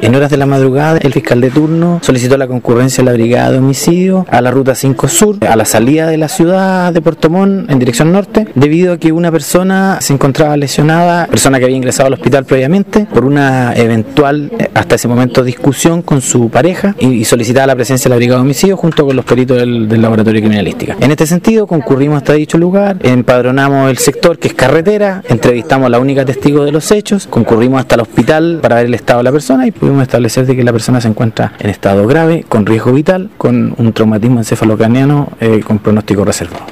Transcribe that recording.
En horas de la madrugada, el fiscal de turno solicitó la concurrencia de la brigada de homicidio a la ruta 5 Sur, a la salida de la ciudad de Puerto Montt en dirección norte, debido a que una persona se encontraba lesionada, persona que había ingresado al hospital previamente, por una eventual, eh, hasta ese momento, discusión con su pareja y, solicitaba la presencia de la brigada de homicidio junto con los peritos del, del laboratorio criminalística. En este sentido, concurrimos hasta dicho lugar, empadronamos el sector que es carretera, entrevistamos a la única testigo de los hechos, concurrimos hasta el hospital para ver el estado de la persona y pudimos establecer de que la persona se encuentra en estado grave, con riesgo vital, con un traumatismo encefalocraniano eh, con pronóstico reservado.